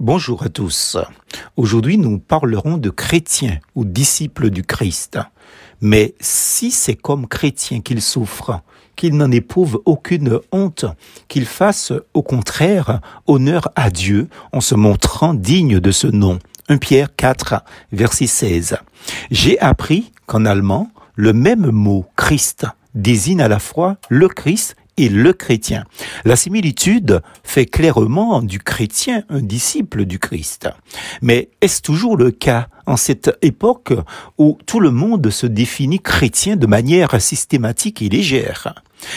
Bonjour à tous. Aujourd'hui, nous parlerons de chrétiens ou disciples du Christ. Mais si c'est comme chrétien qu'il souffre, qu'il n'en éprouve aucune honte, qu'il fasse au contraire honneur à Dieu en se montrant digne de ce nom. 1 Pierre 4, verset 16. J'ai appris qu'en allemand, le même mot Christ désigne à la fois le Christ et le chrétien. La similitude fait clairement du chrétien un disciple du Christ. Mais est-ce toujours le cas en cette époque où tout le monde se définit chrétien de manière systématique et légère?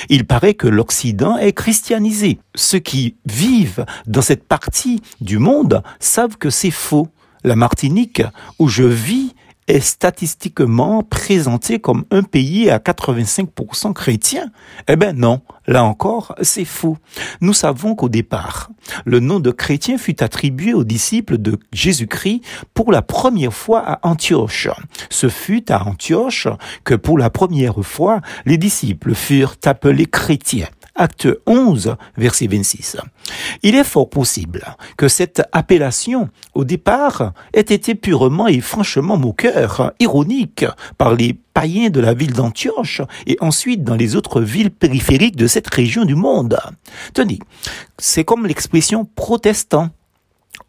Il paraît que l'Occident est christianisé. Ceux qui vivent dans cette partie du monde savent que c'est faux. La Martinique, où je vis, est statistiquement présenté comme un pays à 85% chrétien. Eh ben non, là encore, c'est faux. Nous savons qu'au départ, le nom de chrétien fut attribué aux disciples de Jésus-Christ pour la première fois à Antioche. Ce fut à Antioche que pour la première fois, les disciples furent appelés chrétiens. Acte 11, verset 26. Il est fort possible que cette appellation, au départ, ait été purement et franchement moqueur, ironique, par les païens de la ville d'Antioche et ensuite dans les autres villes périphériques de cette région du monde. Tenez, c'est comme l'expression protestant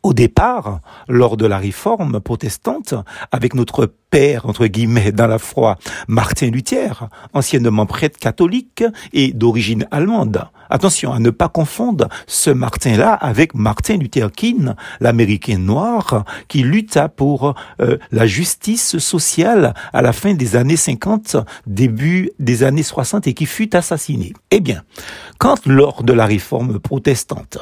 au départ, lors de la réforme protestante, avec notre père, entre guillemets, dans la foi, Martin Luther, anciennement prêtre catholique et d'origine allemande. Attention à ne pas confondre ce Martin-là avec Martin Luther King, l'américain noir, qui lutta pour euh, la justice sociale à la fin des années 50, début des années 60 et qui fut assassiné. Eh bien, quand lors de la réforme protestante,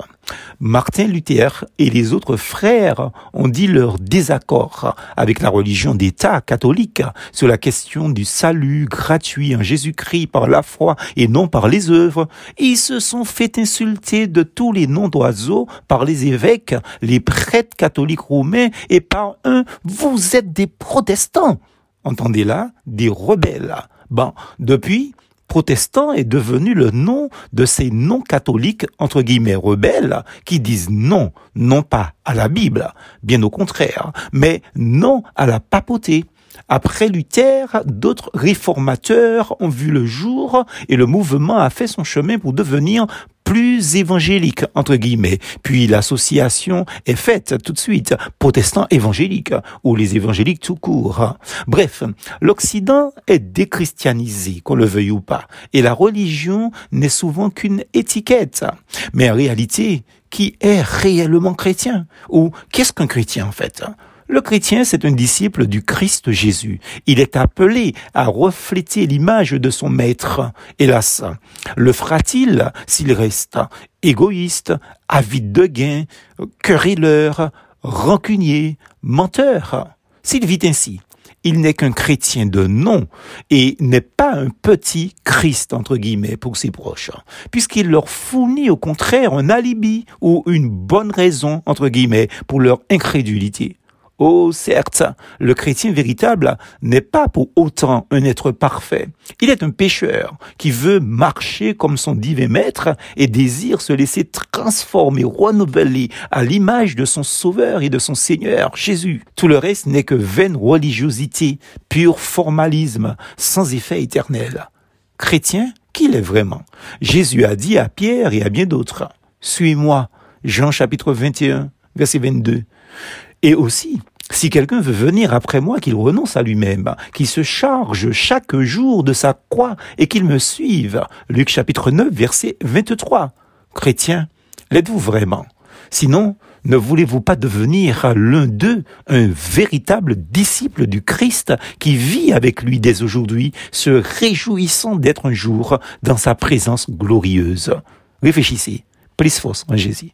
Martin Luther et les autres frères ont dit leur désaccord avec la religion d'État catholique sur la question du salut gratuit en Jésus-Christ par la foi et non par les œuvres. Ils se sont fait insulter de tous les noms d'oiseaux par les évêques, les prêtres catholiques romains et par un vous êtes des protestants. Entendez là, des rebelles. Bon, depuis, protestant est devenu le nom de ces non-catholiques, entre guillemets, rebelles, qui disent non, non pas à la Bible, bien au contraire, mais non à la papauté. Après Luther, d'autres réformateurs ont vu le jour et le mouvement a fait son chemin pour devenir plus évangélique, entre guillemets. Puis l'association est faite tout de suite, protestants évangéliques, ou les évangéliques tout court. Bref, l'Occident est déchristianisé, qu'on le veuille ou pas, et la religion n'est souvent qu'une étiquette. Mais en réalité, qui est réellement chrétien? Ou qu'est-ce qu'un chrétien en fait? Le chrétien, c'est un disciple du Christ Jésus. Il est appelé à refléter l'image de son maître. Hélas, le fera-t-il s'il reste égoïste, avide de gain, querelleur, rancunier, menteur? S'il vit ainsi, il n'est qu'un chrétien de nom et n'est pas un petit Christ, entre guillemets, pour ses proches, puisqu'il leur fournit au contraire un alibi ou une bonne raison, entre guillemets, pour leur incrédulité. Oh, certes, le chrétien véritable n'est pas pour autant un être parfait. Il est un pécheur qui veut marcher comme son divin maître et désire se laisser transformer, renouveler à l'image de son sauveur et de son Seigneur, Jésus. Tout le reste n'est que vaine religiosité, pur formalisme, sans effet éternel. Chrétien, qu'il est vraiment? Jésus a dit à Pierre et à bien d'autres, Suis-moi. Jean chapitre 21, verset 22. Et aussi, si quelqu'un veut venir après moi, qu'il renonce à lui-même, qu'il se charge chaque jour de sa croix et qu'il me suive. Luc chapitre 9, verset 23. Chrétien, l'êtes-vous vraiment? Sinon, ne voulez-vous pas devenir l'un d'eux, un véritable disciple du Christ qui vit avec lui dès aujourd'hui, se réjouissant d'être un jour dans sa présence glorieuse? Réfléchissez, plus force Jésus.